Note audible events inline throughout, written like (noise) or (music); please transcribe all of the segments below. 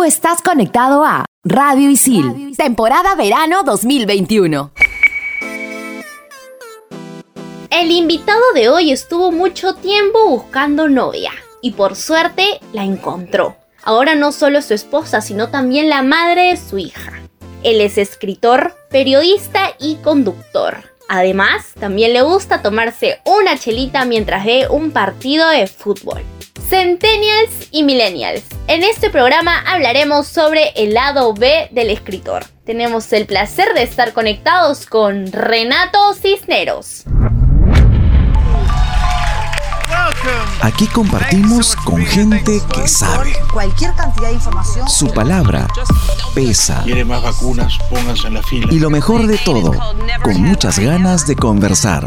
Tú estás conectado a Radio Isil, temporada verano 2021. El invitado de hoy estuvo mucho tiempo buscando novia y por suerte la encontró. Ahora no solo es su esposa, sino también la madre de su hija. Él es escritor, periodista y conductor. Además, también le gusta tomarse una chelita mientras ve un partido de fútbol. Centennials y Millennials. En este programa hablaremos sobre el lado B del escritor. Tenemos el placer de estar conectados con Renato Cisneros. Aquí compartimos con gente que sabe. Cualquier cantidad de información. Su palabra pesa. Quiere más vacunas, pónganse en la fila. Y lo mejor de todo, con muchas ganas de conversar.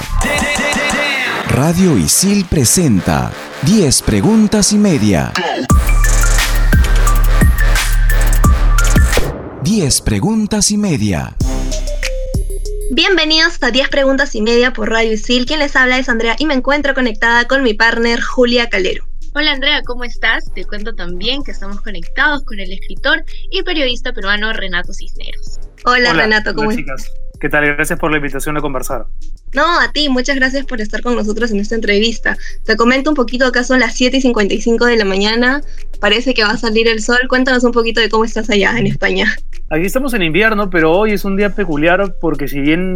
Radio Isil presenta 10 preguntas y media. 10 preguntas y media. Bienvenidos a 10 preguntas y media por Radio Isil. Quien les habla es Andrea y me encuentro conectada con mi partner Julia Calero. Hola Andrea, ¿cómo estás? Te cuento también que estamos conectados con el escritor y periodista peruano Renato Cisneros. Hola, Renato, ¿cómo estás? ¿Qué tal? Gracias por la invitación a conversar. No, a ti, muchas gracias por estar con nosotros en esta entrevista. Te comento un poquito, acá son las 7 y 55 de la mañana, parece que va a salir el sol. Cuéntanos un poquito de cómo estás allá en España. Aquí estamos en invierno, pero hoy es un día peculiar porque si bien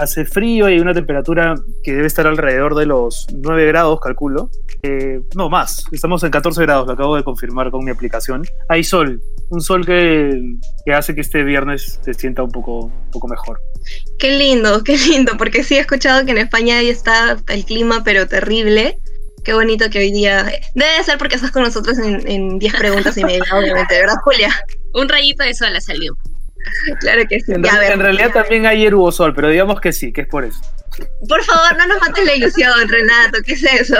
hace frío y hay una temperatura que debe estar alrededor de los 9 grados, calculo, eh, no más, estamos en 14 grados, lo acabo de confirmar con mi aplicación. Hay sol, un sol que, que hace que este viernes se sienta un poco, un poco mejor. Qué lindo, (laughs) qué lindo, porque sí he escuchado que en España ahí está el clima, pero terrible. Qué bonito que hoy día. Debe ser porque estás con nosotros en 10 preguntas y media, (laughs) obviamente, ¿verdad, Julia? Un rayito de sol ha salido. (laughs) Claro que sí. En, realidad también ayer hubo sol, pero digamos que sí, que es por eso. Por favor, no nos mates la ilusión, Renato, ¿qué es eso?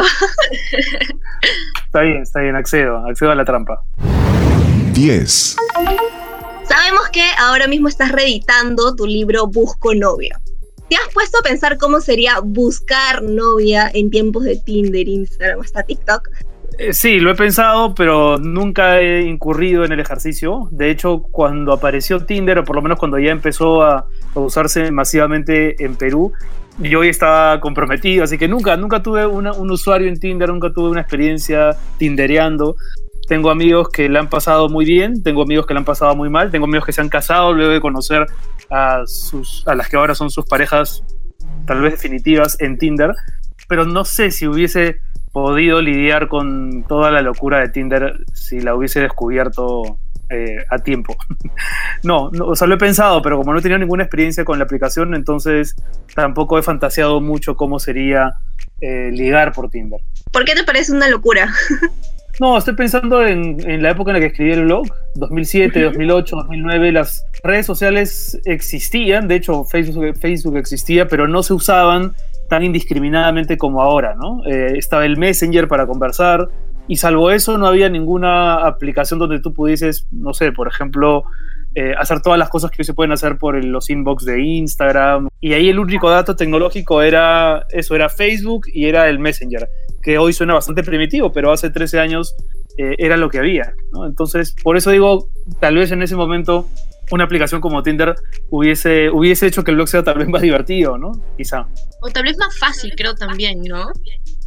está bien, está bien, accedo, accedo a la trampa. 10. Sabemos que ahora mismo estás reeditando tu libro Busco novia. ¿Te has puesto a pensar cómo sería buscar novia en tiempos de Tinder, Instagram, hasta TikTok? Eh, sí, lo he pensado, pero nunca he incurrido en el ejercicio. De hecho, cuando apareció Tinder, o por lo menos cuando ya empezó a, usarse masivamente en Perú, yo hoy estaba comprometido, así que nunca, nunca tuve un usuario en Tinder, nunca tuve una experiencia tindereando. Tengo amigos que la han pasado muy bien, tengo amigos que la han pasado muy mal, tengo amigos que se han casado luego de conocer a, sus, a las que ahora son sus parejas tal vez definitivas en Tinder, pero no sé si hubiese podido lidiar con toda la locura de Tinder si la hubiese descubierto eh, a tiempo. (laughs) no, no, o sea, lo he pensado, pero como no he tenido ninguna experiencia con la aplicación, entonces tampoco he fantaseado mucho cómo sería eh, ligar por Tinder. ¿Por qué te parece una locura? (laughs) No, estoy pensando en, la época en la que escribí el blog, 2007, 2008, 2009, las redes sociales existían, de hecho Facebook, Facebook existía, pero no se usaban tan indiscriminadamente como ahora, ¿no? Eh, estaba el Messenger para conversar y salvo eso no había ninguna aplicación donde tú pudieses, no sé, por ejemplo, eh, hacer todas las cosas que hoy se pueden hacer por los inbox de Instagram. Y ahí el único dato tecnológico era eso, era Facebook y era el Messenger que hoy suena bastante primitivo, pero hace 13 años eh, era lo que había. Entonces, por eso digo, tal vez en ese momento una aplicación como Tinder hubiese, hubiese hecho que el blog sea tal vez más divertido, ¿no? Quizá. O tal vez más fácil, creo también, ¿no?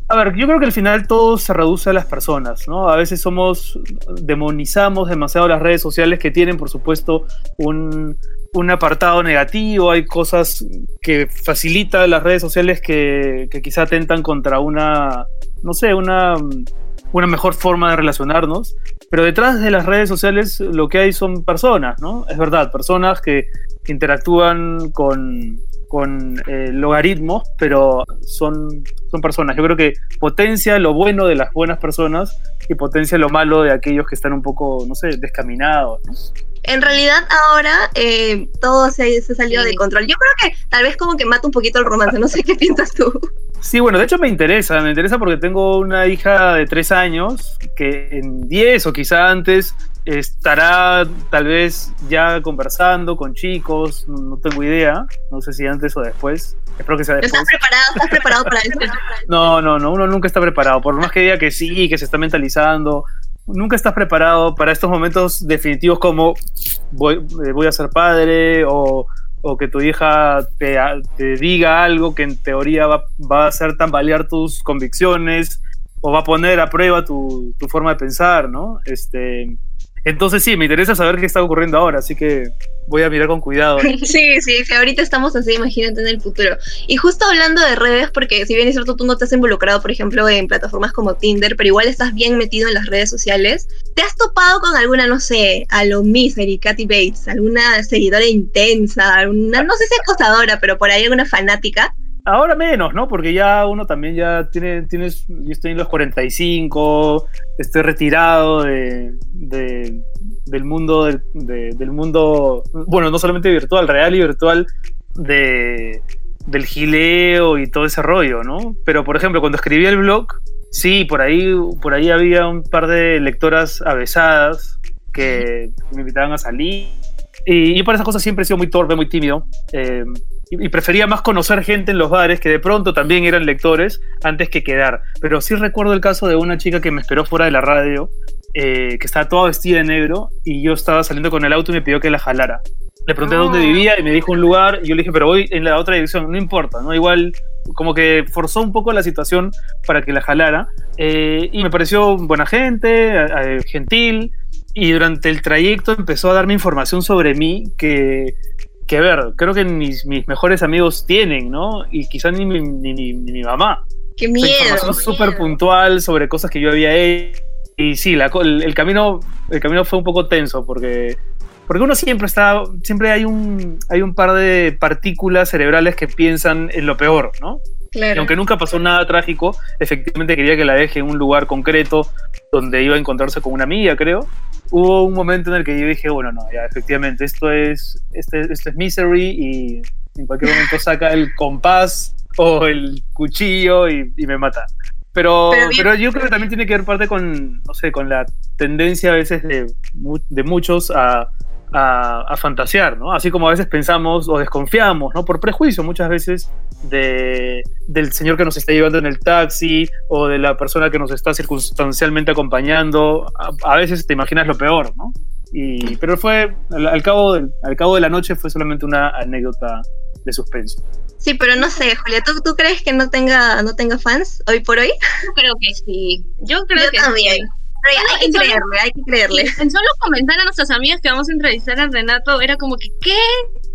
A ver, yo creo que al final todo se reduce a las personas, ¿no? A veces somos, demonizamos demasiado las redes sociales que tienen, por supuesto, un, un apartado negativo, hay cosas que facilitan las redes sociales que, que quizá atentan contra una, no sé, una, una mejor forma de relacionarnos, pero detrás de las redes sociales lo que hay son personas, ¿no? Es verdad, personas que interactúan con, con eh, logaritmos, pero son, son personas. Yo creo que potencia lo bueno de las buenas personas y potencia lo malo de aquellos que están un poco, no sé, descaminados. En realidad ahora eh, todo se, se salió de control. Yo creo que tal vez como que mata un poquito el romance, no sé qué piensas tú. Sí, bueno, de hecho me interesa, me interesa porque tengo una hija de tres años que en diez o quizá antes estará tal vez ya conversando con chicos, no, tengo idea, no sé si antes o después. Espero que sea después. ¿Estás preparado? ¿Estás preparado para eso? (laughs) No, no, no, uno nunca está preparado. Por más que diga que sí, que se está mentalizando, nunca estás preparado para estos momentos definitivos como voy, eh, voy a ser padre o, o que tu hija te, te, diga algo que en teoría va, va, a hacer tambalear tus convicciones o va a poner a prueba tu, tu forma de pensar, ¿no? Este, entonces sí, me interesa saber qué está ocurriendo ahora, así que voy a mirar con cuidado. (laughs) Sí, sí, que ahorita estamos así, imagínate en el futuro. Y justo hablando de redes, porque si bien es cierto, tú no has involucrado, por ejemplo, en plataformas como Tinder, pero igual estás bien metido en las redes sociales, ¿te has topado con alguna, no sé, a lo Misery, Katy Bates, alguna seguidora intensa, alguna, no sé si acosadora, pero por ahí alguna fanática? Ahora menos, ¿no? Porque ya uno también ya tiene, tienes, yo estoy en los 45, estoy retirado de, de del mundo, del, de, del, mundo, bueno, no solamente virtual, real y virtual, de, del gileo y todo ese rollo, ¿no? Pero, por ejemplo, cuando escribí el blog, sí, por ahí, por ahí había un par de lectoras avesadas que me invitaban a salir. Y yo para esas cosas siempre he sido muy torpe, muy tímido. Eh, y, prefería más conocer gente en los bares que de pronto también eran lectores antes que quedar. Pero sí recuerdo el caso de una chica que me esperó fuera de la radio, eh, que estaba toda vestida de negro y yo estaba saliendo con el auto y me pidió que la jalara. Le pregunté dónde vivía y me dijo un lugar y yo le dije, pero voy en la otra dirección, no importa, ¿no? Igual como que forzó un poco la situación para que la jalara eh, y me pareció buena gente, eh, gentil y durante el trayecto empezó a darme información sobre mí que que ver, creo que mis, mis mejores amigos tienen, ¿no? Y quizás ni, ni, ni, ni, mi mamá. ¡Qué miedo! información súper puntual sobre cosas que yo había hecho. Y sí, la, el, el, camino, el camino fue un poco tenso porque, porque uno siempre está, siempre hay un, hay un par de partículas cerebrales que piensan en lo peor, ¿no? Claro. Y aunque nunca pasó nada trágico, efectivamente quería que la deje en un lugar concreto donde iba a encontrarse con una amiga, creo hubo un momento en el que yo dije, bueno, no, ya efectivamente, esto es, este, esto es Misery y en cualquier momento saca el compás o el cuchillo y, y me mata. Pero, pero, pero, yo creo que también tiene que ver parte con, no sé, con la tendencia a veces de, de muchos a, a, a, fantasear, ¿no? Así como a veces pensamos o desconfiamos, ¿no? Por prejuicio muchas veces de, del señor que nos está llevando en el taxi o de la persona que nos está circunstancialmente acompañando. A, a veces te imaginas lo peor, ¿no? Y, pero fue, al, al, cabo del, al cabo de la noche fue solamente una anécdota de suspenso. Sí, pero no sé, Julia, ¿tú, ¿tú crees que no tenga, no tenga fans hoy por hoy? Yo creo que sí. Yo creo Yo que también. sí. Pero ya, hay que creerle, hay que creerle. En solo comentar a nuestras amigas que vamos a entrevistar a Renato, era como que, ¿qué?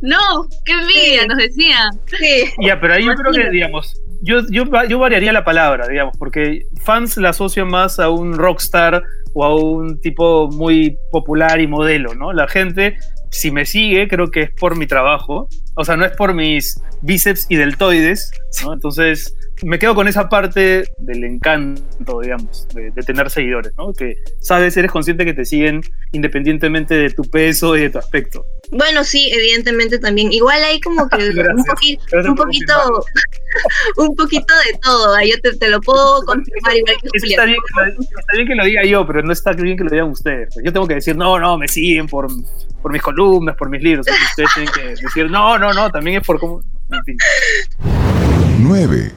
No, qué envidia, sí. nos decían. Sí. Ya, pero ahí yo creo que, digamos, yo, yo, yo variaría la palabra, digamos, porque fans la asocio más a un rockstar o a un tipo muy popular y modelo, ¿no? La gente, si me sigue, creo que es por mi trabajo, o sea, no es por mis bíceps y deltoides, ¿no? Entonces, me quedo con esa parte del encanto, digamos, de, de, tener seguidores, ¿no? Que sabes, eres consciente que te siguen independientemente de tu peso y de tu aspecto. Bueno, sí, evidentemente también. Igual hay como que (laughs) un, un poquito, un poquito de todo. Yo te, te lo puedo confirmar igual que Julia. Está bien, está bien, que lo diga yo, pero no está bien que lo digan ustedes. Yo tengo que decir, no, no, me siguen por, por mis columnas, por mis libros. Ustedes tienen que decir, no, no, no, también es por cómo. En fin. 9.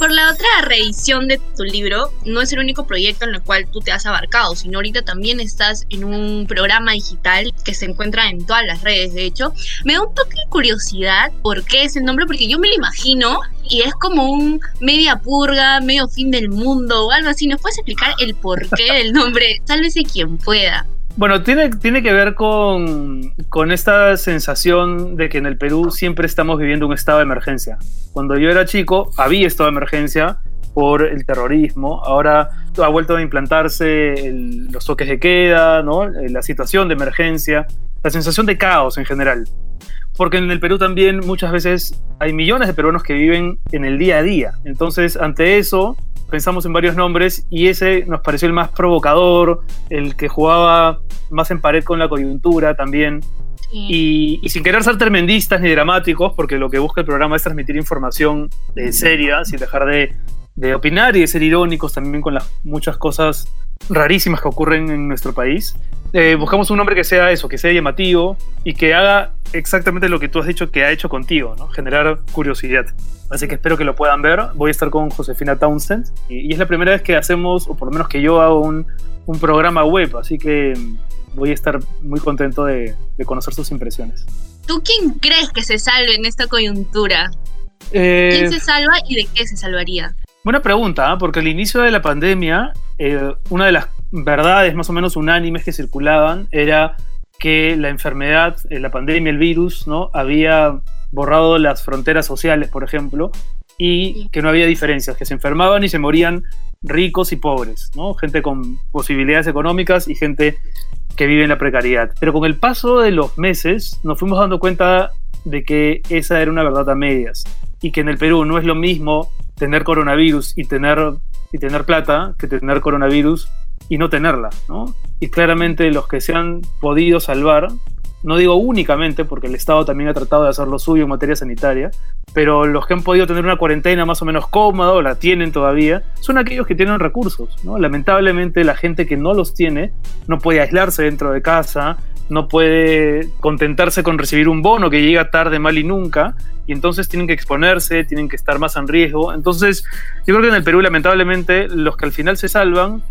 Por la otra revisión de tu libro, no es el único proyecto en el cual tú te has abarcado, sino ahorita también estás en un programa digital que se encuentra en todas las redes, de hecho. Me da un toque de curiosidad por qué ese nombre, porque yo me lo imagino y es como un media purga, medio fin del mundo o algo así. ¿Nos puedes explicar el porqué del nombre? Sálvese quien pueda. Bueno, tiene, tiene que ver con, con, esta sensación de que en el Perú siempre estamos viviendo un estado de emergencia. Cuando yo era chico había estado de emergencia por el terrorismo, ahora ha vuelto a implantarse el, los toques de queda, ¿no? la situación de emergencia, la sensación de caos en general. Porque en el Perú también muchas veces hay millones de peruanos que viven en el día a día. Entonces, ante eso, pensamos en varios nombres y ese nos pareció el más provocador, el que jugaba más en pared con la coyuntura también. Sí. Y, y, sin querer ser tremendistas ni dramáticos, porque lo que busca el programa es transmitir información de seria, sin dejar de, de opinar y de ser irónicos también con las muchas cosas rarísimas que ocurren en nuestro país. Eh, buscamos un nombre que sea eso, que sea llamativo y que haga exactamente lo que tú has dicho que ha hecho contigo, ¿no? Generar curiosidad. Así que espero que lo puedan ver. Voy a estar con Josefina Townsend y, y es la primera vez que hacemos, o por lo menos que yo hago un, un programa web, así que voy a estar muy contento de, de conocer sus impresiones. ¿Tú quién crees que se salve en esta coyuntura? Eh, ¿Quién se salva y de qué se salvaría? Buena pregunta, ¿ah? porque al inicio de la pandemia, eh, una de las verdades más o menos unánimes que circulaban era que la enfermedad, eh, la pandemia, el virus, ¿no? había borrado las fronteras sociales, por ejemplo, y que no había diferencias, que se enfermaban y se morían ricos y pobres, ¿no? Gente con posibilidades económicas y gente que vive en la precariedad. Pero con el paso de los meses nos fuimos dando cuenta de que esa era una verdad a medias y que en el Perú no es lo mismo tener coronavirus y tener, y tener plata que tener coronavirus y no tenerla, ¿no? Y claramente los que se han podido salvar, no digo únicamente porque el Estado también ha tratado de hacer lo suyo en materia sanitaria, pero los que han podido tener una cuarentena más o menos cómoda o la tienen todavía, son aquellos que tienen recursos. Lamentablemente la gente que no los tiene no puede aislarse dentro de casa, no puede contentarse con recibir un bono que llega tarde, mal y nunca, y entonces tienen que exponerse, tienen que estar más en riesgo. Entonces, yo creo que en el Perú, lamentablemente, los que al final se salvan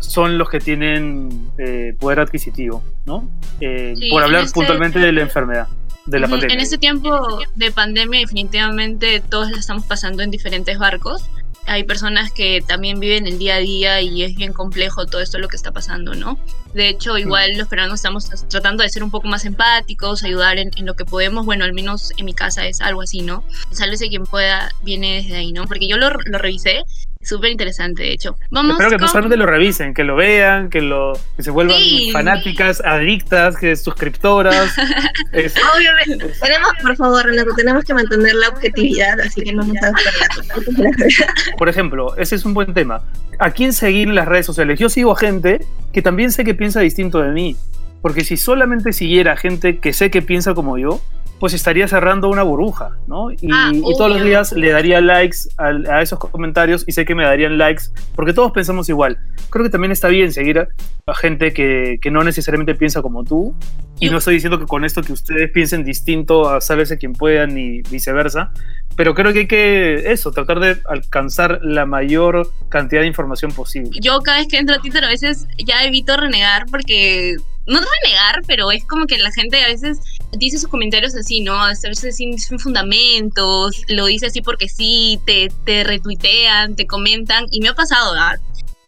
son los que tienen eh, poder adquisitivo, ¿no? Eh, Sí, por hablar este- puntualmente de la enfermedad, de la pandemia. En este tiempo de pandemia definitivamente todos la estamos pasando en diferentes barcos. Hay personas que también viven el día a día y es bien complejo todo esto lo que está pasando, ¿no? De hecho, igual los peruanos estamos tratando de ser un poco más empáticos, ayudar en, en lo que podemos. Bueno, al menos en mi casa es algo así, ¿no? Sálvese quien pueda, viene desde ahí, ¿no? Porque yo lo, lo revisé, súper interesante, de hecho. Vamos Espero que no con- solamente lo revisen, que lo vean, que, lo, que se vuelvan Sí. fanáticas, adictas, que suscriptoras. (laughs) Es- Obviamente. Tenemos, por favor, Renato, tenemos que mantener la objetividad, así que no nos (laughs) por ejemplo, ese es un buen tema. ¿A quién seguir en las redes sociales? Yo sigo a gente que también sé que piensa distinto de mí. Porque si solamente siguiera a gente que sé que piensa como yo, pues estaría cerrando una burbuja, ¿no? Y, Ah, y todos los días le daría likes a, a esos comentarios y sé que me darían likes porque todos pensamos igual. Creo que también está bien seguir a, a gente que, que no necesariamente piensa como tú. Y no estoy diciendo que con esto que ustedes piensen distinto a sálvese quien puedan y viceversa, pero creo que hay que, eso, tratar de alcanzar la mayor cantidad de información posible. yo cada vez que entro a Twitter a veces ya evito renegar porque no renegar, pero es como que la gente a veces dice sus comentarios así, ¿no? A veces sin, sin fundamentos, lo dice así porque sí, te, te retuitean, te comentan, y me ha pasado, ¿verdad?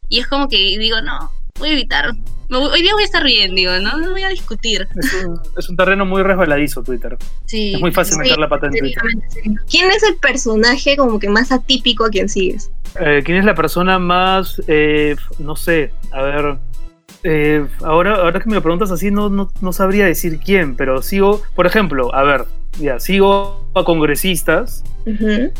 Y es como que digo, no, voy a evitar. Hoy día voy a estar bien, digo, no, no voy a discutir. Es un, es un terreno muy resbaladizo Twitter. Sí. Es muy fácil Sí, meter la pata en Twitter. ¿Quién es el personaje como que más atípico a quien sigues? Eh, ¿Quién es la persona más, eh, no sé, a ver, eh, ahora, ahora que me lo preguntas así, no, no, no sabría decir quién, pero sigo, por ejemplo, a ver, ya, sigo a congresistas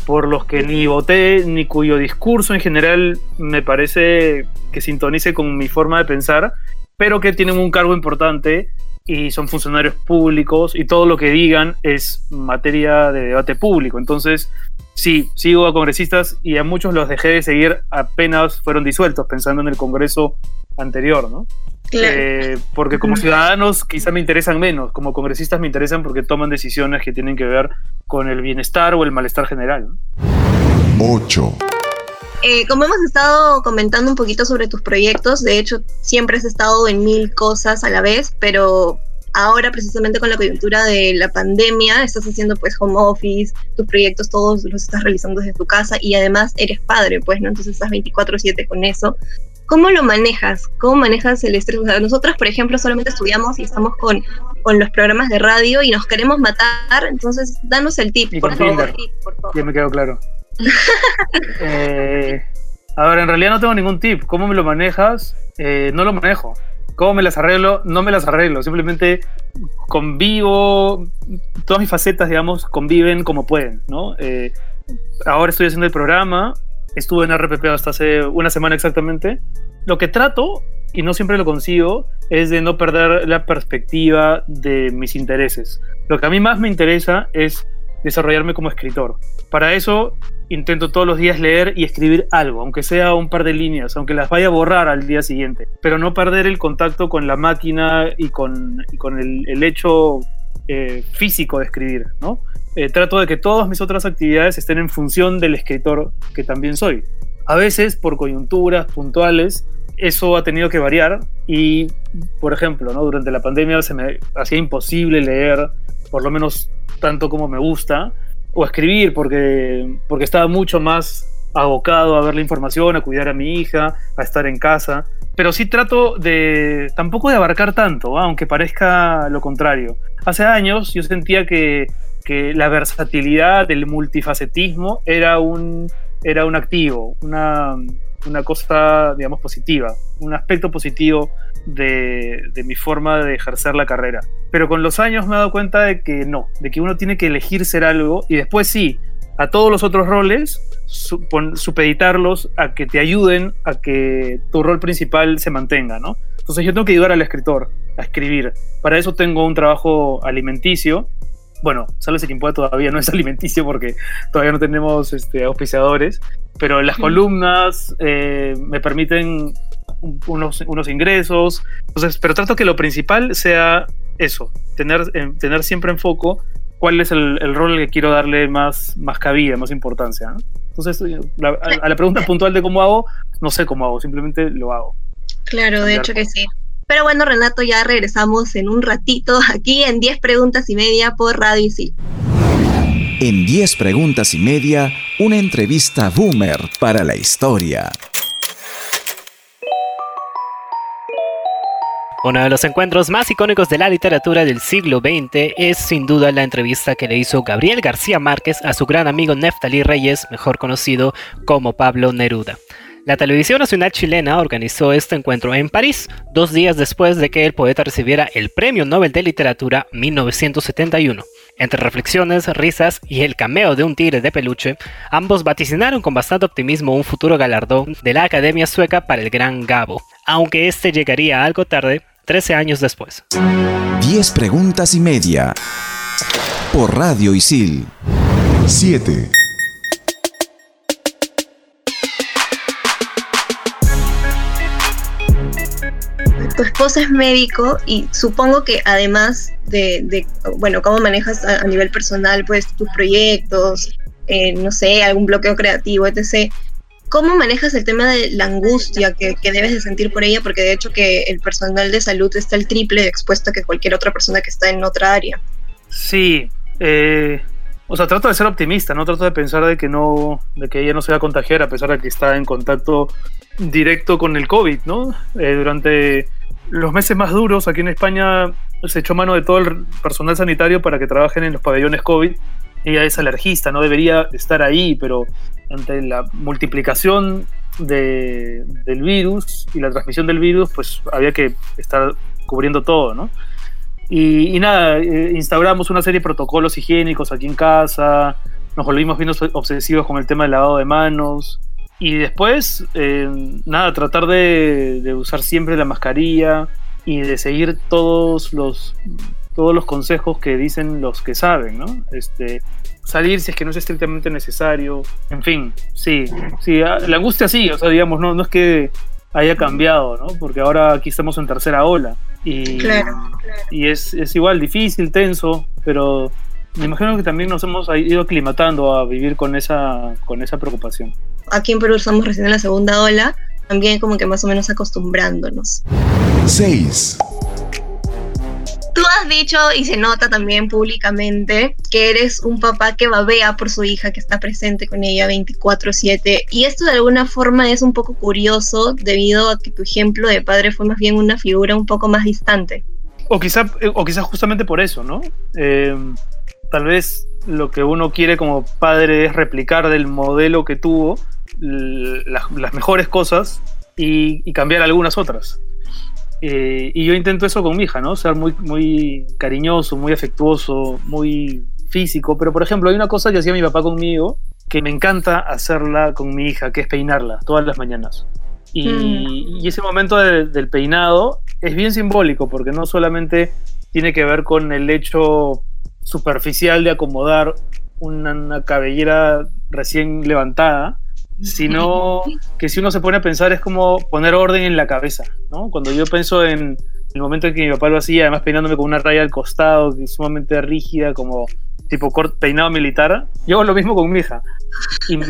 por los que ni voté, ni cuyo discurso en general me parece que sintonice con mi forma de pensar, pero que tienen un cargo importante y son funcionarios públicos y todo lo que digan es materia de debate público. Entonces, sí, sigo a congresistas y a muchos los dejé de seguir apenas fueron disueltos, pensando en el Congreso anterior, ¿no? Claro. Eh, porque como ciudadanos quizá me interesan menos, como congresistas me interesan porque toman decisiones que tienen que ver con el bienestar o el malestar general. ¿no? 8, Eh, como hemos estado comentando un poquito sobre tus proyectos, de hecho siempre has estado en mil cosas a la vez, pero ahora precisamente con la coyuntura de la pandemia estás haciendo pues home office, tus proyectos todos los estás realizando desde tu casa y además eres padre, pues, ¿no? Entonces estás 24/7 con eso. ¿Cómo lo manejas? ¿Cómo manejas el estrés? O sea, nosotros, por ejemplo, solamente estudiamos y estamos con, con los programas de radio y nos queremos matar, entonces danos el tip, Y por favor. Tinder. por favor. Ya me quedó claro. (laughs) Eh, a ver, en realidad no tengo ningún tip. ¿Cómo me lo manejas? Eh, no lo manejo. ¿Cómo me las arreglo? No me las arreglo. Simplemente convivo. Todas mis facetas, digamos, conviven como pueden, ¿no? Eh, ahora estoy haciendo el programa. Estuve en RPP hasta hace una semana exactamente. Lo que trato, y no siempre lo consigo, es de no perder la perspectiva de mis intereses. Lo que a mí más me interesa es desarrollarme como escritor. Para eso intento todos los días leer y escribir algo, aunque sea un par de líneas, aunque las vaya a borrar al día siguiente, pero no perder el contacto con la máquina y con, el hecho eh, físico de escribir, ¿no? Eh, trato de que todas mis otras actividades estén en función del escritor que también soy. A veces, por coyunturas puntuales, eso ha tenido que variar y, por ejemplo, ¿no? durante la pandemia se me hacía imposible leer, por lo menos tanto como me gusta, o escribir, porque, porque estaba mucho más abocado a ver la información, a cuidar a mi hija, a estar en casa. Pero sí trato de tampoco de abarcar tanto, aunque parezca lo contrario. Hace años yo sentía que, que la versatilidad, el multifacetismo era un, era un activo, una, una cosa, digamos, positiva, un aspecto positivo de, mi forma de ejercer la carrera. Pero con los años me he dado cuenta de que no, de que uno tiene que elegir ser algo y después sí, a todos los otros roles, supeditarlos a que te ayuden a que tu rol principal se mantenga, ¿no? Entonces yo tengo que ayudar al escritor a escribir. Para eso tengo un trabajo alimenticio. Bueno, Salve quien pueda todavía no es (laughs) alimenticio porque todavía no tenemos este, auspiciadores, pero las columnas eh, me permiten unos, unos ingresos. Entonces, pero trato que lo principal sea eso, tener, eh, tener siempre en foco cuál es el, el, rol que quiero darle más, más cabida, más importancia. ¿no? Entonces, la, a, a, la pregunta puntual de cómo hago, no sé cómo hago, simplemente lo hago. Claro, de hecho que sí. Pero bueno, Renato, ya regresamos en un ratito aquí en 10 preguntas y media por Radio Isil. En 10 preguntas y media, una entrevista boomer para la historia. Uno de los encuentros más icónicos de la literatura del siglo XX es sin duda la entrevista que le hizo Gabriel García Márquez a su gran amigo Neftalí Reyes, mejor conocido como Pablo Neruda. La televisión nacional chilena organizó este encuentro en París, dos días después de que el poeta recibiera el Premio Nobel de Literatura 1971. Entre reflexiones, risas y el cameo de un tigre de peluche, ambos vaticinaron con bastante optimismo un futuro galardón de la Academia Sueca para el Gran Gabo, aunque este llegaría algo tarde, 13 años después. 10 preguntas y media. Por Radio Isil. 7. Tu esposa es médico y supongo que además de, bueno, cómo manejas a, nivel personal, pues tus proyectos, eh, no sé, algún bloqueo creativo, etc. ¿Cómo manejas el tema de la angustia que, debes de sentir por ella? Porque de hecho que el personal de salud está el triple expuesto que cualquier otra persona que está en otra área. Sí, eh, o sea, trato de ser optimista, no trato de pensar de que no, de que ella no se va a contagiar a pesar de que está en contacto directo con el COVID, ¿no? Eh, durante los meses más duros aquí en España se echó mano de todo el personal sanitario para que trabajen en los pabellones COVID. Ella es alergista, no debería estar ahí, pero ante la multiplicación de, del virus y la transmisión del virus, pues había que estar cubriendo todo, ¿no? Y, y nada, eh, instauramos una serie de protocolos higiénicos aquí en casa, nos volvimos bien obsesivos con el tema del lavado de manos, y después, eh, nada, tratar de, de, usar siempre la mascarilla y de seguir todos los, todos los consejos que dicen los que saben, ¿no? Este, salir si es que no es estrictamente necesario, en fin, sí, sí, la angustia sí, o sea, digamos, no, no es que haya cambiado, ¿no? Porque ahora aquí estamos en tercera ola y, claro, claro. y es, es igual, difícil, tenso, pero me imagino que también nos hemos ido aclimatando a vivir con esa, con esa preocupación. Aquí en Perú estamos recién en la segunda ola, también como que más o menos acostumbrándonos. 6. Tú has dicho y se nota también públicamente que eres un papá que babea por su hija, que está presente con ella 24/7 y esto de alguna forma es un poco curioso debido a que tu ejemplo de padre fue más bien una figura un poco más distante. O quizá, o quizá justamente por eso, ¿no? Eh, tal vez lo que uno quiere como padre es replicar del modelo que tuvo las, las mejores cosas y, y, cambiar algunas otras. Eh, y yo intento eso con mi hija, ¿no? Ser muy, muy cariñoso, muy afectuoso, muy físico. Pero, por ejemplo, hay una cosa que hacía mi papá conmigo que me encanta hacerla con mi hija, que es peinarla todas las mañanas. Y, mm. y ese momento de, del peinado es bien simbólico porque no solamente tiene que ver con el hecho superficial de acomodar una, cabellera recién levantada, sino que si uno se pone a pensar es como poner orden en la cabeza, ¿no? Cuando yo pienso en el momento en que mi papá lo hacía, además peinándome con una raya al costado, sumamente rígida, como tipo peinado militar, yo hago lo mismo con mi hija. Y me,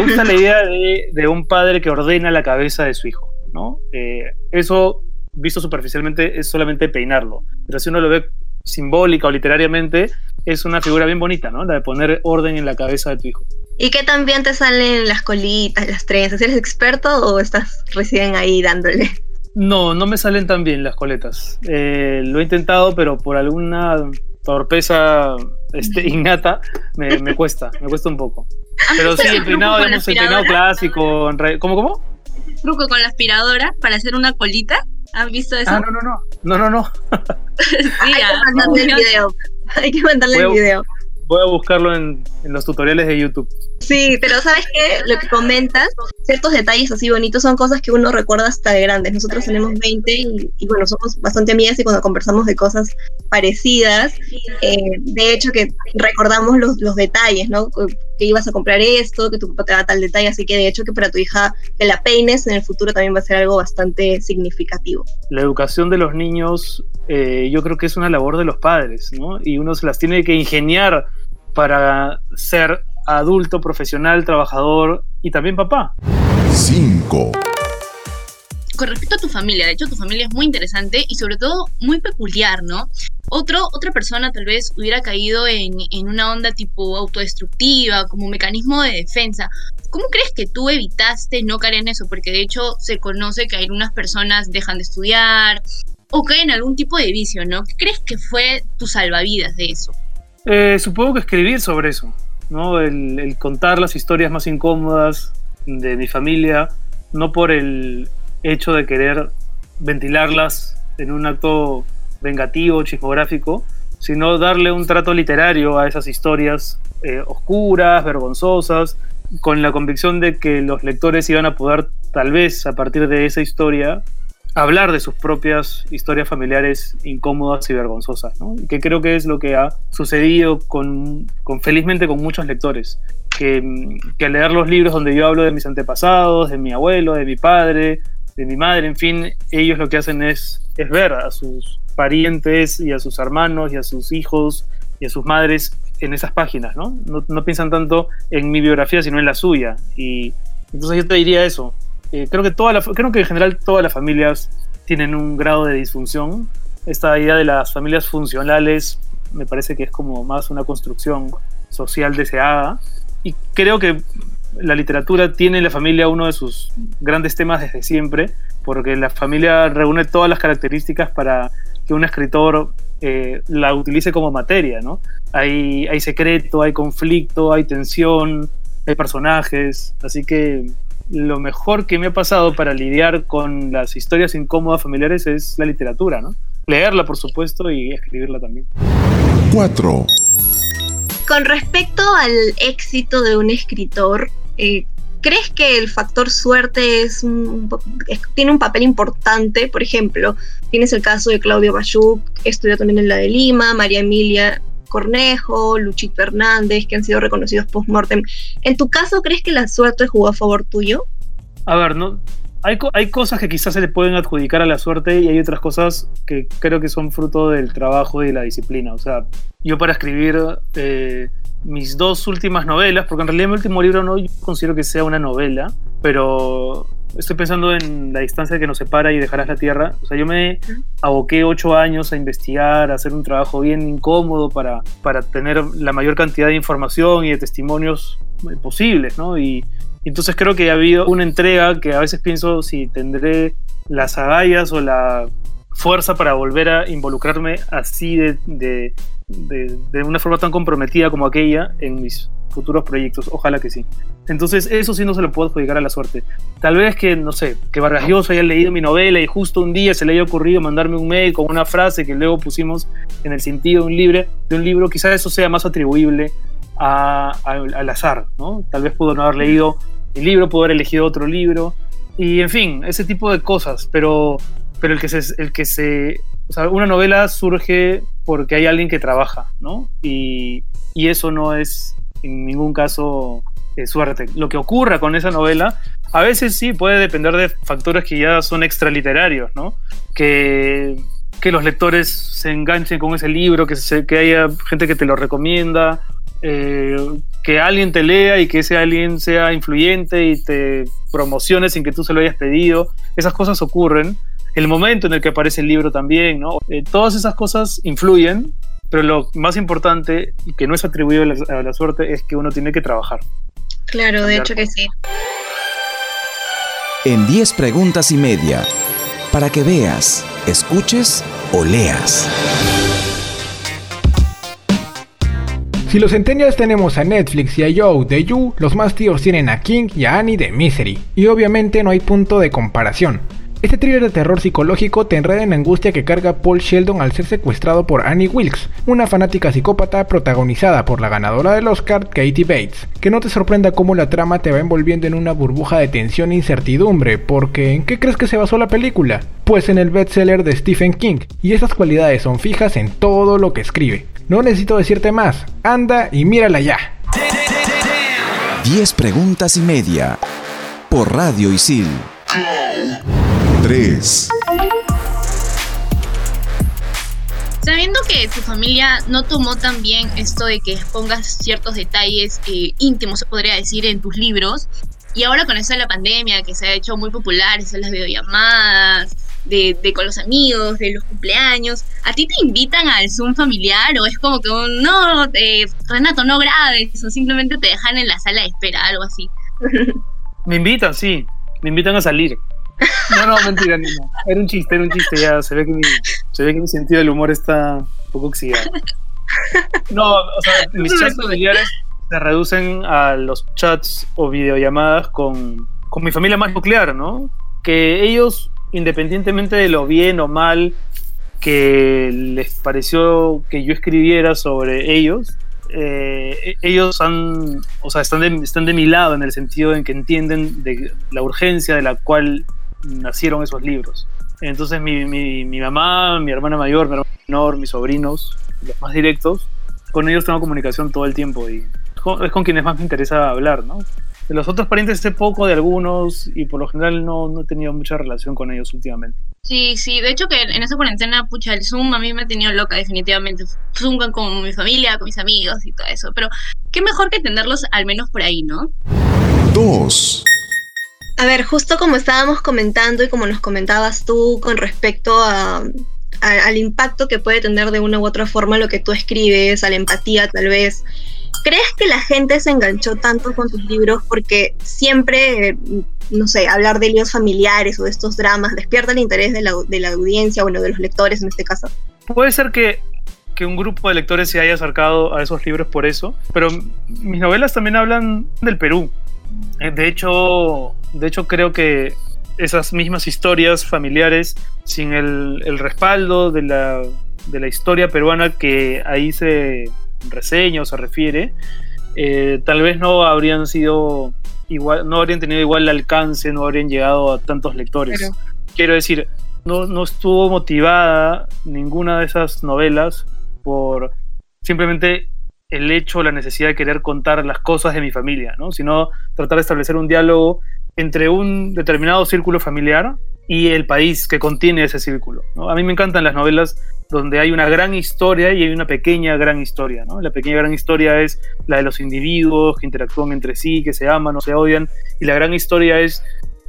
gusta la idea de, de, un padre que ordena la cabeza de su hijo. ¿no? Eh, eso, visto superficialmente, es solamente peinarlo. Pero si uno lo ve simbólica o literariamente, es una figura bien bonita, ¿no? La de poner orden en la cabeza de tu hijo. ¿Y qué también te salen las colitas, las trenzas? ¿Eres experto o estás recién ahí dándole? No, no me salen tan bien las coletas. Eh, lo he intentado, pero por alguna torpeza este, (laughs) innata me, me cuesta, me cuesta un poco. Pero sí, el el peinado aspiradora? clásico. ¿Cómo, cómo? Truco con la aspiradora para hacer una colita. ¿Has visto eso? Ah, no, no, no. No, no, no. (laughs) (laughs) Sí, Hay que mandarle el video. Hay que mandarle el Voy a- video. Voy a buscarlo en, en los tutoriales de YouTube. Sí, pero ¿sabes qué? Lo que comentas, ciertos detalles así bonitos son cosas que uno recuerda hasta de grandes. Nosotros tenemos 20 y, y bueno, somos bastante amigas y cuando conversamos de cosas parecidas, eh, de hecho que recordamos los, los detalles, ¿no? Que ibas a comprar esto, que tu papá te da tal detalle, así que de hecho que para tu hija que la peines en el futuro también va a ser algo bastante significativo. La educación de los niños, eh, yo creo que es una labor de los padres, ¿no? Y uno se las tiene que ingeniar para ser adulto, profesional, trabajador y también papá. 5, con respecto a tu familia, de hecho tu familia es muy interesante y sobre todo muy peculiar, ¿no? Otro, otra persona tal vez hubiera caído en, en una onda tipo autodestructiva, como mecanismo de defensa. ¿Cómo crees que tú evitaste no caer en eso? Porque de hecho se conoce que algunas personas dejan de estudiar o caen en algún tipo de vicio, ¿no? ¿Qué crees que fue tu salvavidas de eso? Eh, supongo que escribir sobre eso, ¿no? El, contar las historias más incómodas de mi familia, no por el hecho de querer ventilarlas en un acto vengativo, chismográfico, sino darle un trato literario a esas historias eh, oscuras, vergonzosas, con la convicción de que los lectores iban a poder, tal vez a partir de esa historia, hablar de sus propias historias familiares incómodas y vergonzosas, ¿no? Que creo que es lo que ha sucedido con, con felizmente con muchos lectores, que, que al leer los libros donde yo hablo de mis antepasados, de mi abuelo, de mi padre, de mi madre, en fin, ellos lo que hacen es, es ver a sus parientes y a sus hermanos y a sus hijos y a sus madres en esas páginas, ¿no? No, no piensan tanto en mi biografía, sino en la suya. Y entonces yo te diría eso, eh, creo que toda la, creo que en general todas las familias tienen un grado de disfunción. Esta idea de las familias funcionales me parece que es como más una construcción social deseada. Y creo que la literatura tiene en la familia uno de sus grandes temas desde siempre, porque la familia reúne todas las características para que un escritor eh, la utilice como materia, ¿no? Hay, hay secreto, hay conflicto, hay tensión, hay personajes, así que lo mejor que me ha pasado para lidiar con las historias incómodas familiares es la literatura, ¿no? Leerla, por supuesto, y escribirla también. 4, Con respecto al éxito de un escritor, eh, ¿crees que el factor suerte es un- es- tiene un papel importante? Por ejemplo, tienes el caso de Claudio Bayuk, estudió también en la de Lima, María Emilia Cornejo, Luchito Hernández, que han sido reconocidos post-mortem. ¿En tu caso crees que la suerte jugó a favor tuyo? A ver, no, hay, co- hay cosas que quizás se le pueden adjudicar a la suerte y hay otras cosas que creo que son fruto del trabajo y la disciplina. O sea, yo para escribir eh, mis dos últimas novelas, porque en realidad mi último libro no yo considero que sea una novela, pero estoy pensando en la distancia que nos separa y dejarás la tierra. O sea, yo me aboqué ocho años a investigar, a hacer un trabajo bien incómodo para, para tener la mayor cantidad de información y de testimonios eh, posibles, ¿no? Y, y entonces creo que ha habido una entrega que a veces pienso si tendré las agallas o la fuerza para volver a involucrarme así de, de, de, de una forma tan comprometida como aquella en mis futuros proyectos. Ojalá que sí. Entonces, eso sí no se lo puedo adjudicar a la suerte. Tal vez que, no sé, que Vargas Llosa haya leído mi novela y justo un día se le haya ocurrido mandarme un mail con una frase que luego pusimos en el sentido de un libro, de un libro quizás eso sea más atribuible a, a- al azar, ¿no? Tal vez pudo no haber leído el libro, pudo haber elegido otro libro, y en fin, ese tipo de cosas, pero, pero el que se, el que se, o sea, una novela surge porque hay alguien que trabaja, ¿no? Y, y eso no es en ningún caso eh, suerte. Lo que ocurra con esa novela, a veces sí puede depender de factores que ya son extraliterarios, ¿no? Que, que los lectores se enganchen con ese libro, que, se, que haya gente que te lo recomienda, eh, que alguien te lea y que ese alguien sea influyente y te promocione sin que tú se lo hayas pedido. Esas cosas ocurren. El momento en el que aparece el libro también, ¿no? Eh, todas esas cosas influyen, pero lo más importante y que no es atribuido a la, a la suerte es que uno tiene que trabajar. Claro, de hecho que sí. En 10 preguntas y media, para que veas, escuches o leas. Si los centennials tenemos a Netflix y a Joe de You, los más tíos tienen a King y a Annie de Misery. Y obviamente no hay punto de comparación. Este thriller de terror psicológico te enreda en la angustia que carga Paul Sheldon al ser secuestrado por Annie Wilkes, una fanática psicópata protagonizada por la ganadora del Oscar, Katie Bates. Que no te sorprenda cómo la trama te va envolviendo en una burbuja de tensión e incertidumbre, porque ¿en qué crees que se basó la película? Pues en el bestseller de Stephen King, y esas cualidades son fijas en todo lo que escribe. No necesito decirte más, anda y mírala ya. 10 preguntas y media, por Radio Isil. 3, Sabiendo que tu familia no tomó tan bien esto de que pongas ciertos detalles eh, íntimos, se podría decir, en tus libros, y ahora con esto de la pandemia, que se ha hecho muy popular, son las videollamadas, de, de con los amigos, de los cumpleaños, ¿a ti te invitan al Zoom familiar o es como que un, no, eh, Renato, no grabes, o simplemente te dejan en la sala de espera, algo así? (laughs) Me invitan, sí. Me invitan a salir. No, no, mentira, no. Era un chiste, era un chiste. Ya se ve que mi, se ve que mi sentido del humor está un poco oxidado. No, o sea, mis chats familiares se reducen a los chats o videollamadas con, con mi familia más nuclear, ¿no? Que ellos, independientemente de lo bien o mal que les pareció que yo escribiera sobre ellos, eh, ellos han, o sea, están de, están de mi lado en el sentido en que entienden de la urgencia de la cual nacieron esos libros. Entonces mi, mi, mi mamá, mi hermana mayor, mi hermano menor, mis sobrinos, los más directos, con ellos tengo comunicación todo el tiempo y es con, es con quienes más me interesa hablar, ¿no? De los otros parientes sé poco de algunos y por lo general no, no he tenido mucha relación con ellos últimamente. Sí, sí, de hecho que en esa cuarentena, pucha, el Zoom a mí me ha tenido loca definitivamente. Zoom con, con mi familia, con mis amigos y todo eso, pero qué mejor que tenerlos al menos por ahí, ¿no? 2, A ver, justo como estábamos comentando y como nos comentabas tú con respecto a, al impacto que puede tener de una u otra forma lo que tú escribes, a la empatía tal vez, ¿crees que la gente se enganchó tanto con tus libros porque siempre, no sé, hablar de líos familiares o de estos dramas despierta el interés de la, de la audiencia, bueno, de los lectores en este caso? Puede ser que, que un grupo de lectores se haya acercado a esos libros por eso, pero mis novelas también hablan del Perú. Eh, De hecho, de hecho creo que esas mismas historias familiares, sin el, el respaldo de la, de la historia peruana que ahí se reseña o se refiere, eh, tal vez no habrían sido igual, no habrían tenido igual alcance, no habrían llegado a tantos lectores. Pero- Quiero decir, no, no estuvo motivada ninguna de esas novelas por simplemente el hecho o la necesidad de querer contar las cosas de mi familia, ¿no? sino tratar de establecer un diálogo entre un determinado círculo familiar y el país que contiene ese círculo. A mí me encantan las novelas donde hay una gran historia y hay una pequeña gran historia. ¿no? La pequeña gran historia es la de los individuos que interactúan entre sí, que se aman o se odian, y la gran historia es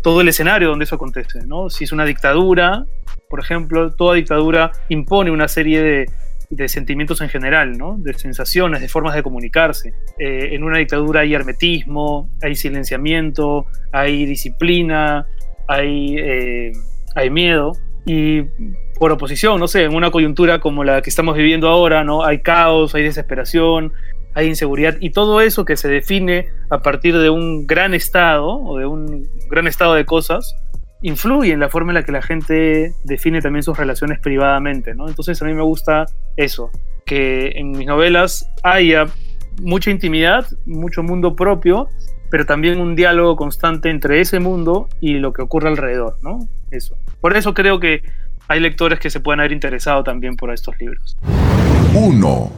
todo el escenario donde eso acontece. ¿no? Si es una dictadura, por ejemplo, toda dictadura impone una serie de, de sentimientos en general, ¿no? de sensaciones, de formas de comunicarse. Eh, en una dictadura hay hermetismo, hay silenciamiento, hay disciplina, hay, eh, hay miedo. Y por oposición, no sé, en una coyuntura como la que estamos viviendo ahora, ¿no? hay caos, hay desesperación, hay inseguridad y todo eso que se define a partir de un gran estado o de un gran estado de cosas influye en la forma en la que la gente define también sus relaciones privadamente, ¿no? Entonces a mí me gusta eso, que en mis novelas haya mucha intimidad, mucho mundo propio, pero también un diálogo constante entre ese mundo y lo que ocurre alrededor, ¿no? Eso. Por eso creo que hay lectores que se pueden haber interesado también por estos libros. 1,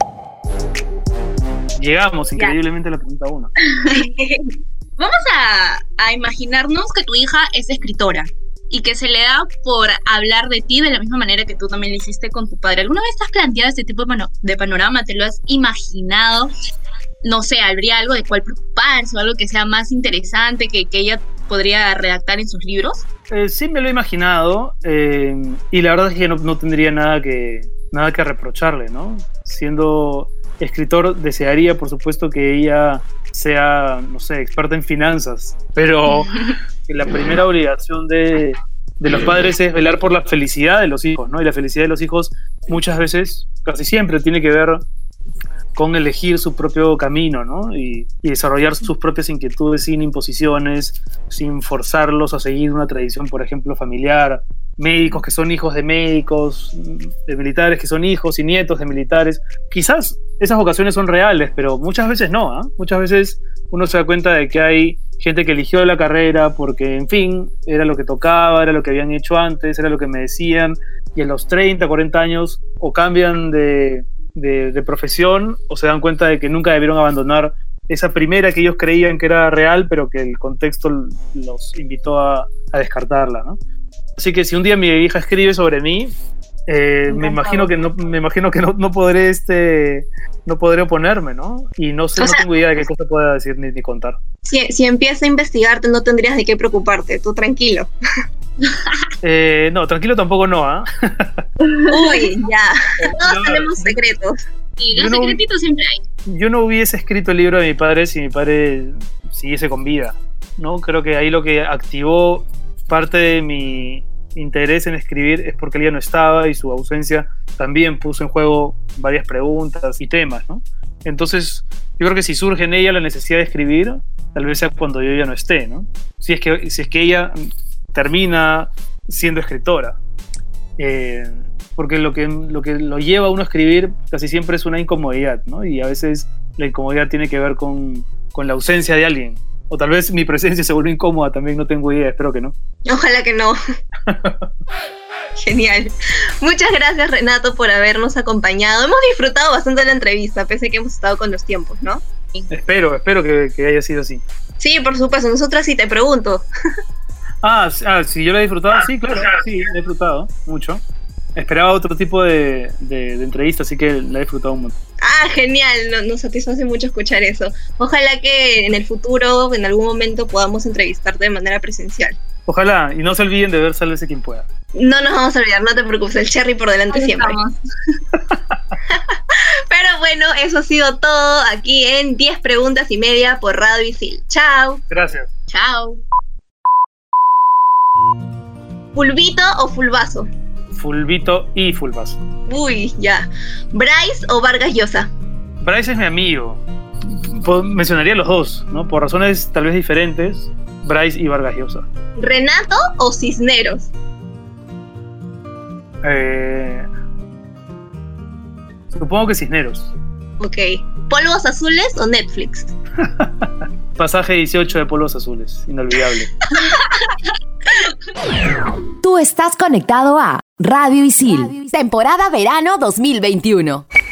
Llegamos increíblemente a la pregunta 1. (laughs) Vamos a, a imaginarnos que tu hija es escritora y que se le da por hablar de ti de la misma manera que tú también lo hiciste con tu padre. ¿Alguna vez has planteado este tipo de, pano- de panorama? ¿Te lo has imaginado? no sé, habría algo de cual preocuparse o algo que sea más interesante que, que ella podría redactar en sus libros? Eh, sí me lo he imaginado eh, y la verdad es que no, no, tendría nada que, nada que reprocharle, ¿no? Siendo escritor desearía, por supuesto, que ella sea, no sé, experta en finanzas, pero (laughs) la primera obligación de, de los padres es velar por la felicidad de los hijos, ¿no? Y la felicidad de los hijos muchas veces, casi siempre, tiene que ver con elegir su propio camino, ¿no? Y, y, desarrollar sus propias inquietudes sin imposiciones, sin forzarlos a seguir una tradición, por ejemplo, familiar. Médicos que son hijos de médicos, de militares que son hijos y nietos de militares. Quizás esas vocaciones son reales, pero muchas veces no. ¿eh? Muchas veces uno se da cuenta de que hay gente que eligió la carrera porque, en fin, era lo que tocaba, era lo que habían hecho antes, era lo que me decían, y a los 30, 40 años o cambian de, profesión o se dan cuenta de que nunca debieron abandonar esa primera que ellos creían que era real, pero que el contexto los invitó a, a descartarla. ¿no? Así que si un día mi hija escribe sobre mí, eh, me imagino que no, me imagino que no, no, podré este no podré oponerme, ¿no? Y no sé, o sea, no tengo idea de qué cosa pueda decir ni, ni contar. Si, si empieza a investigarte, no tendrías de qué preocuparte, tú tranquilo. (laughs) Eh, no, tranquilo tampoco no, ¿ah? (laughs) (laughs) ¿eh? Uy, ya. Todos no, tenemos secretos. Y los no, secretitos siempre hay. Yo no hubiese escrito el libro de mi padre si mi padre siguiese con vida, ¿no? Creo que ahí lo que activó parte de mi interés en escribir es porque él ya no estaba y su ausencia también puso en juego varias preguntas y temas, ¿no? Entonces, yo creo que si surge en ella la necesidad de escribir, tal vez sea cuando yo ya no esté, ¿no? Si es que, si es que ella termina siendo escritora. Eh, porque lo que, lo que lo lleva a uno a escribir casi siempre es una incomodidad, ¿no? Y a veces la incomodidad tiene que ver con, con la ausencia de alguien. O tal vez mi presencia se vuelve incómoda, también no tengo idea, espero que no. Ojalá que no. (laughs) Genial. Muchas gracias Renato por habernos acompañado. Hemos disfrutado bastante la entrevista, pese a que hemos estado con los tiempos, ¿no? Espero, espero que, que haya sido así. Sí, por supuesto. Nosotras sí te pregunto. (laughs) Ah, ah, si yo la he disfrutado, sí, claro, sí, la he disfrutado mucho. Esperaba otro tipo de, de, de entrevista, así que la he disfrutado un montón. Ah, genial, nos, nos satisface mucho escuchar eso. Ojalá que en el futuro, en algún momento, podamos entrevistarte de manera presencial. Ojalá, y no se olviden de ver Sálvese quien pueda. No nos vamos a olvidar, no te preocupes, el cherry por delante siempre. (laughs) Pero bueno, eso ha sido todo aquí en 10 preguntas y media por Radio Isil. Chao. Gracias. Chao. ¿Fulvito o fulvazo? Fulvito y fulvazo. Uy, ya. ¿Bryce o Vargas Llosa? Bryce es mi amigo. Mencionaría los dos, ¿no? Por razones tal vez diferentes. Bryce y Vargas Llosa. ¿Renato o Cisneros? Eh, supongo que Cisneros. Ok. ¿Polvos azules o Netflix? (laughs) Pasaje 18 de Polvos Azules. Inolvidable. (laughs) Tú estás conectado a Radio Isil, temporada verano 2021.